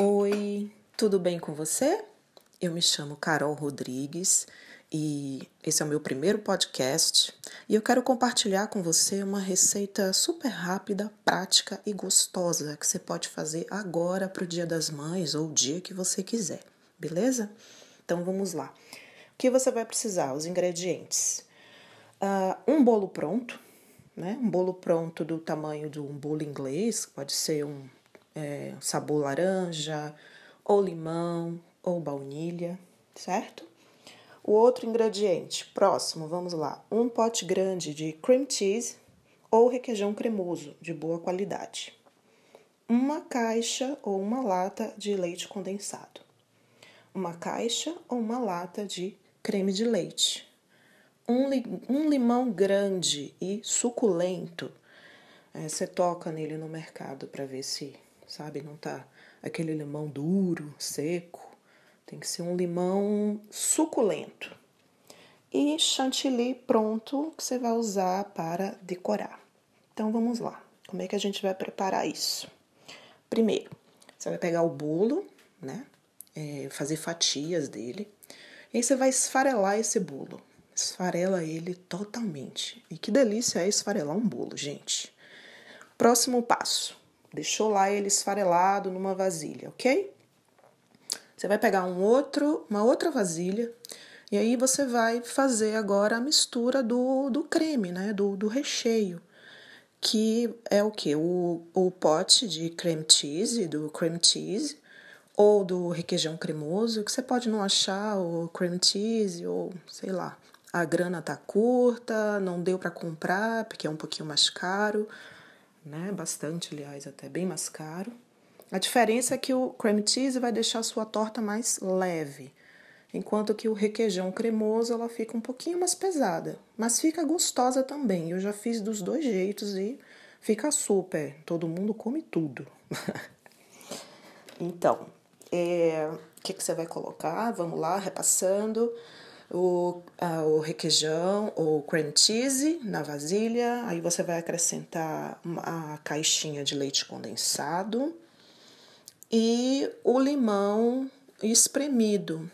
Oi, tudo bem com você? Eu me chamo Carol Rodrigues e esse é o meu primeiro podcast e eu quero compartilhar com você uma receita super rápida, prática e gostosa que você pode fazer agora para o Dia das Mães ou o dia que você quiser, beleza? Então vamos lá. O que você vai precisar? Os ingredientes: uh, um bolo pronto, né? Um bolo pronto do tamanho de um bolo inglês, pode ser um é, sabor laranja, ou limão, ou baunilha, certo? O outro ingrediente, próximo, vamos lá, um pote grande de cream cheese ou requeijão cremoso de boa qualidade. Uma caixa ou uma lata de leite condensado. Uma caixa ou uma lata de creme de leite. Um, um limão grande e suculento. É, você toca nele no mercado para ver se sabe? Não tá aquele limão duro, seco. Tem que ser um limão suculento. E chantilly pronto que você vai usar para decorar. Então vamos lá. Como é que a gente vai preparar isso? Primeiro, você vai pegar o bolo, né? É, fazer fatias dele. E aí você vai esfarelar esse bolo. Esfarela ele totalmente. E que delícia é esfarelar um bolo, gente. Próximo passo: Deixou lá ele esfarelado numa vasilha, ok? Você vai pegar um outro, uma outra vasilha e aí você vai fazer agora a mistura do, do creme, né? Do, do recheio, que é o que? O, o pote de cream cheese, do cream cheese, ou do requeijão cremoso, que você pode não achar o cream cheese, ou sei lá, a grana tá curta, não deu para comprar porque é um pouquinho mais caro né? Bastante, aliás, até bem mais caro. A diferença é que o cream cheese vai deixar a sua torta mais leve, enquanto que o requeijão cremoso ela fica um pouquinho mais pesada, mas fica gostosa também. Eu já fiz dos dois jeitos e fica super. Todo mundo come tudo. então, é, o que, que você vai colocar? Vamos lá, repassando o, o requeijão ou cream cheese na vasilha. Aí você vai acrescentar a caixinha de leite condensado e o limão espremido,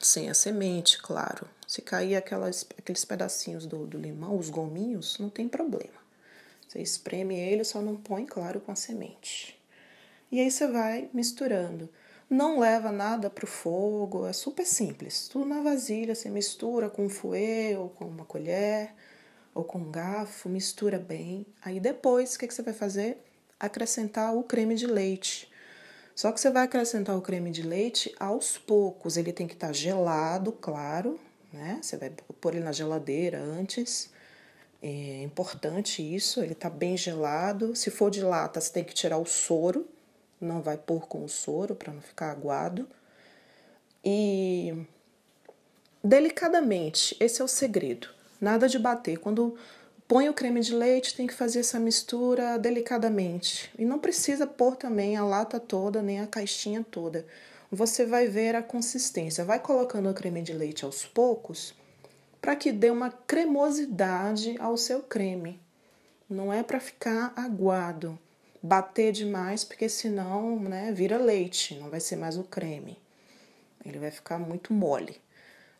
sem a semente, claro. Se cair aquelas, aqueles pedacinhos do, do limão, os gominhos, não tem problema. Você espreme ele, só não põe, claro, com a semente. E aí você vai misturando. Não leva nada para o fogo, é super simples. Tudo na vasilha, você mistura com um fouet ou com uma colher ou com um garfo, mistura bem. Aí depois, o que, que você vai fazer? Acrescentar o creme de leite. Só que você vai acrescentar o creme de leite aos poucos. Ele tem que estar tá gelado, claro, né? Você vai pôr ele na geladeira antes. É importante isso, ele tá bem gelado. Se for de lata, você tem que tirar o soro não vai pôr com o soro para não ficar aguado. E delicadamente, esse é o segredo. Nada de bater. Quando põe o creme de leite, tem que fazer essa mistura delicadamente. E não precisa pôr também a lata toda, nem a caixinha toda. Você vai ver a consistência. Vai colocando o creme de leite aos poucos para que dê uma cremosidade ao seu creme. Não é para ficar aguado bater demais, porque senão né, vira leite, não vai ser mais o creme. Ele vai ficar muito mole.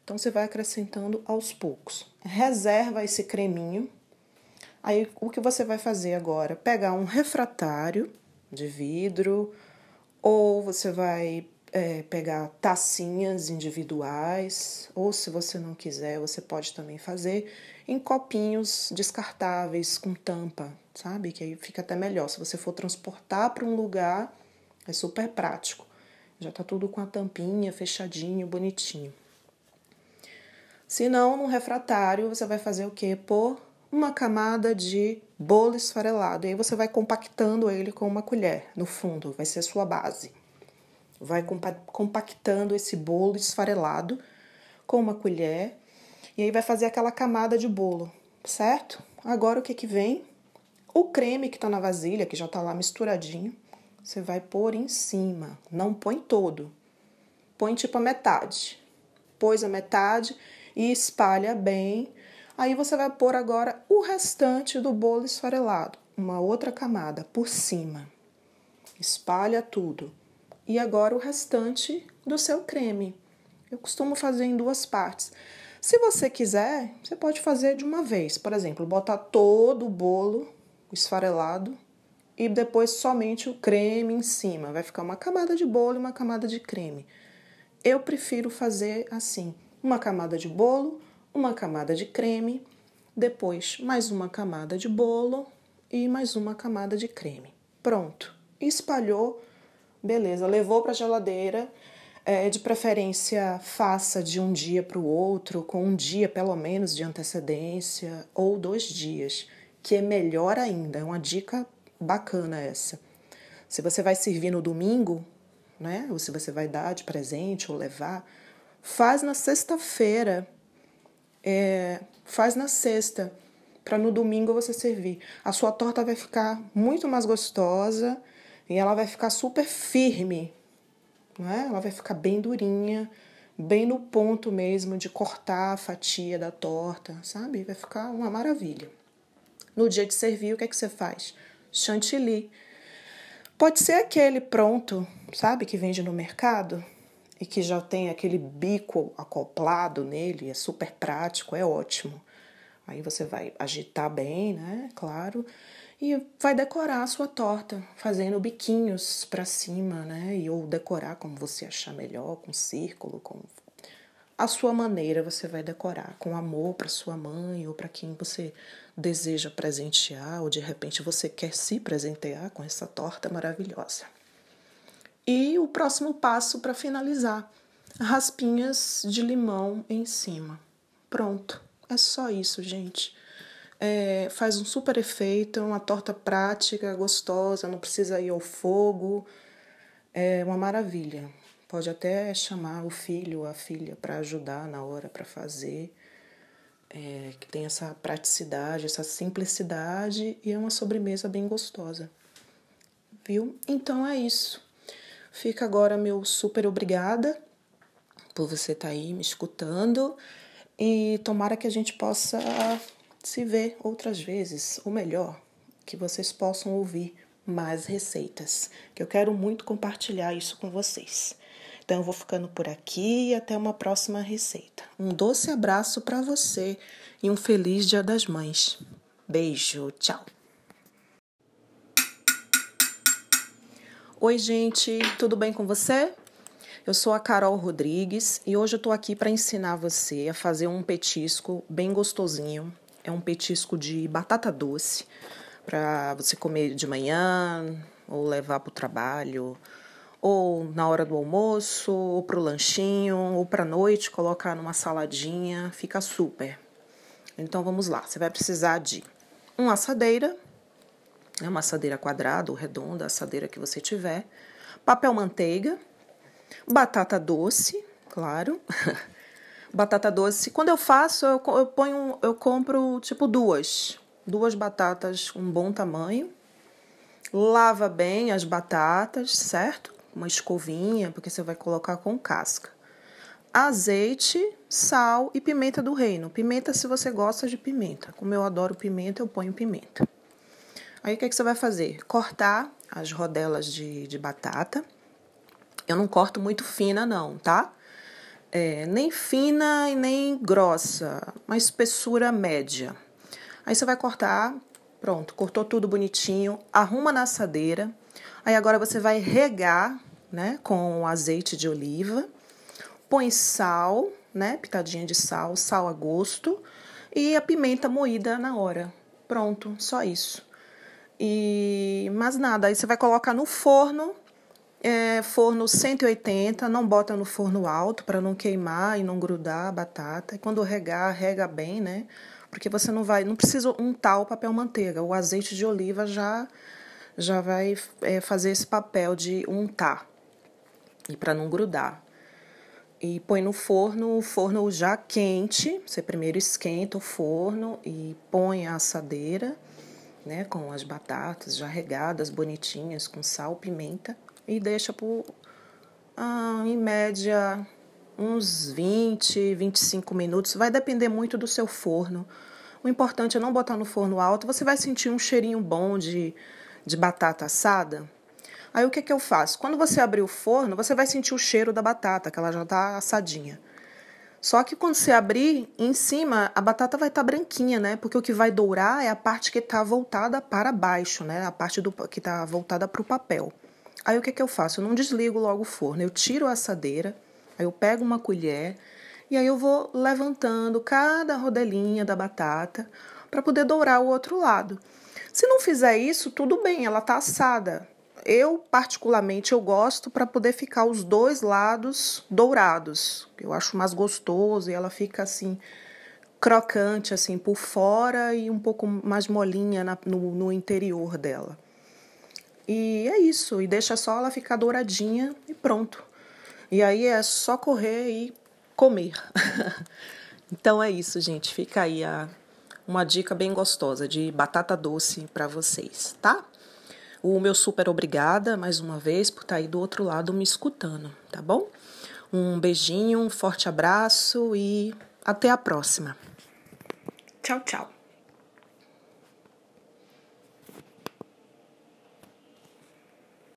Então você vai acrescentando aos poucos. Reserva esse creminho. Aí o que você vai fazer agora? Pegar um refratário de vidro, ou você vai é, pegar tacinhas individuais, ou se você não quiser, você pode também fazer em copinhos descartáveis com tampa, sabe? Que aí fica até melhor. Se você for transportar para um lugar, é super prático. Já tá tudo com a tampinha fechadinho, bonitinho. Se não, no refratário, você vai fazer o quê? Pôr uma camada de bolo esfarelado. E aí você vai compactando ele com uma colher no fundo, vai ser a sua base. Vai compactando esse bolo esfarelado com uma colher e aí vai fazer aquela camada de bolo, certo? Agora o que que vem? O creme que tá na vasilha, que já tá lá misturadinho, você vai pôr em cima. Não põe todo. Põe tipo a metade. Pôs a metade e espalha bem. Aí você vai pôr agora o restante do bolo esfarelado, uma outra camada por cima. Espalha tudo. E agora o restante do seu creme. Eu costumo fazer em duas partes. Se você quiser, você pode fazer de uma vez. Por exemplo, botar todo o bolo esfarelado e depois somente o creme em cima. Vai ficar uma camada de bolo e uma camada de creme. Eu prefiro fazer assim: uma camada de bolo, uma camada de creme, depois mais uma camada de bolo e mais uma camada de creme. Pronto. Espalhou, beleza, levou para a geladeira. É, de preferência, faça de um dia para o outro, com um dia pelo menos de antecedência, ou dois dias, que é melhor ainda. É uma dica bacana essa. Se você vai servir no domingo, né? Ou se você vai dar de presente ou levar, faz na sexta-feira. É, faz na sexta, para no domingo você servir. A sua torta vai ficar muito mais gostosa e ela vai ficar super firme, né? Ela vai ficar bem durinha, bem no ponto mesmo de cortar a fatia da torta, sabe? Vai ficar uma maravilha. No dia de servir, o que é que você faz? Chantilly. Pode ser aquele pronto, sabe, que vende no mercado e que já tem aquele bico acoplado nele, é super prático, é ótimo. Aí você vai agitar bem, né? Claro e vai decorar a sua torta, fazendo biquinhos para cima, né? E ou decorar como você achar melhor, com círculo, com a sua maneira você vai decorar, com amor para sua mãe ou para quem você deseja presentear, ou de repente você quer se presentear com essa torta maravilhosa. E o próximo passo para finalizar, raspinhas de limão em cima. Pronto, é só isso, gente é, faz um super efeito, é uma torta prática, gostosa, não precisa ir ao fogo, é uma maravilha. Pode até chamar o filho ou a filha para ajudar na hora para fazer, é, que tem essa praticidade, essa simplicidade e é uma sobremesa bem gostosa. Viu? Então é isso. Fica agora meu super obrigada por você estar tá aí me escutando e tomara que a gente possa se vê outras vezes, ou melhor, que vocês possam ouvir mais receitas, que eu quero muito compartilhar isso com vocês. Então eu vou ficando por aqui e até uma próxima receita. Um doce abraço para você e um feliz Dia das Mães. Beijo, tchau. Oi, gente, tudo bem com você? Eu sou a Carol Rodrigues e hoje eu tô aqui para ensinar você a fazer um petisco bem gostosinho é um petisco de batata doce para você comer de manhã ou levar para o trabalho ou na hora do almoço, ou para o lanchinho, ou para noite, colocar numa saladinha, fica super. Então vamos lá, você vai precisar de uma assadeira, né, uma assadeira quadrada ou redonda, a assadeira que você tiver, papel manteiga, batata doce, claro, batata doce. Quando eu faço, eu, eu ponho, eu compro tipo duas, duas batatas um bom tamanho. Lava bem as batatas, certo? Uma escovinha, porque você vai colocar com casca. Azeite, sal e pimenta do reino. Pimenta se você gosta de pimenta. Como eu adoro pimenta, eu ponho pimenta. Aí o que, é que você vai fazer? Cortar as rodelas de, de batata. Eu não corto muito fina, não, tá? É, nem fina e nem grossa, uma espessura média. Aí você vai cortar, pronto, cortou tudo bonitinho, arruma na assadeira. Aí agora você vai regar, né, com azeite de oliva. Põe sal, né, pitadinha de sal, sal a gosto e a pimenta moída na hora. Pronto, só isso. E mais nada, aí você vai colocar no forno é, forno 180, não bota no forno alto para não queimar e não grudar a batata. E quando regar, rega bem, né? Porque você não vai, não precisa untar o papel manteiga. O azeite de oliva já já vai é, fazer esse papel de untar e para não grudar. E põe no forno, o forno já quente. Você primeiro esquenta o forno e põe a assadeira, né, com as batatas já regadas, bonitinhas, com sal, pimenta e deixa por, ah, em média, uns 20, 25 minutos. Vai depender muito do seu forno. O importante é não botar no forno alto. Você vai sentir um cheirinho bom de, de batata assada. Aí o que, que eu faço? Quando você abrir o forno, você vai sentir o cheiro da batata, que ela já está assadinha. Só que quando você abrir, em cima a batata vai estar tá branquinha, né? Porque o que vai dourar é a parte que está voltada para baixo, né? A parte do, que está voltada para o papel. Aí o que, que eu faço? Eu não desligo logo o forno, eu tiro a assadeira, aí eu pego uma colher e aí eu vou levantando cada rodelinha da batata para poder dourar o outro lado. Se não fizer isso, tudo bem, ela tá assada. Eu, particularmente, eu gosto para poder ficar os dois lados dourados. Eu acho mais gostoso e ela fica assim crocante assim por fora e um pouco mais molinha na, no, no interior dela. E é isso, e deixa só ela ficar douradinha e pronto. E aí é só correr e comer. então é isso, gente. Fica aí a, uma dica bem gostosa de batata doce para vocês, tá? O meu super obrigada mais uma vez por estar tá aí do outro lado me escutando, tá bom? Um beijinho, um forte abraço e até a próxima. Tchau, tchau.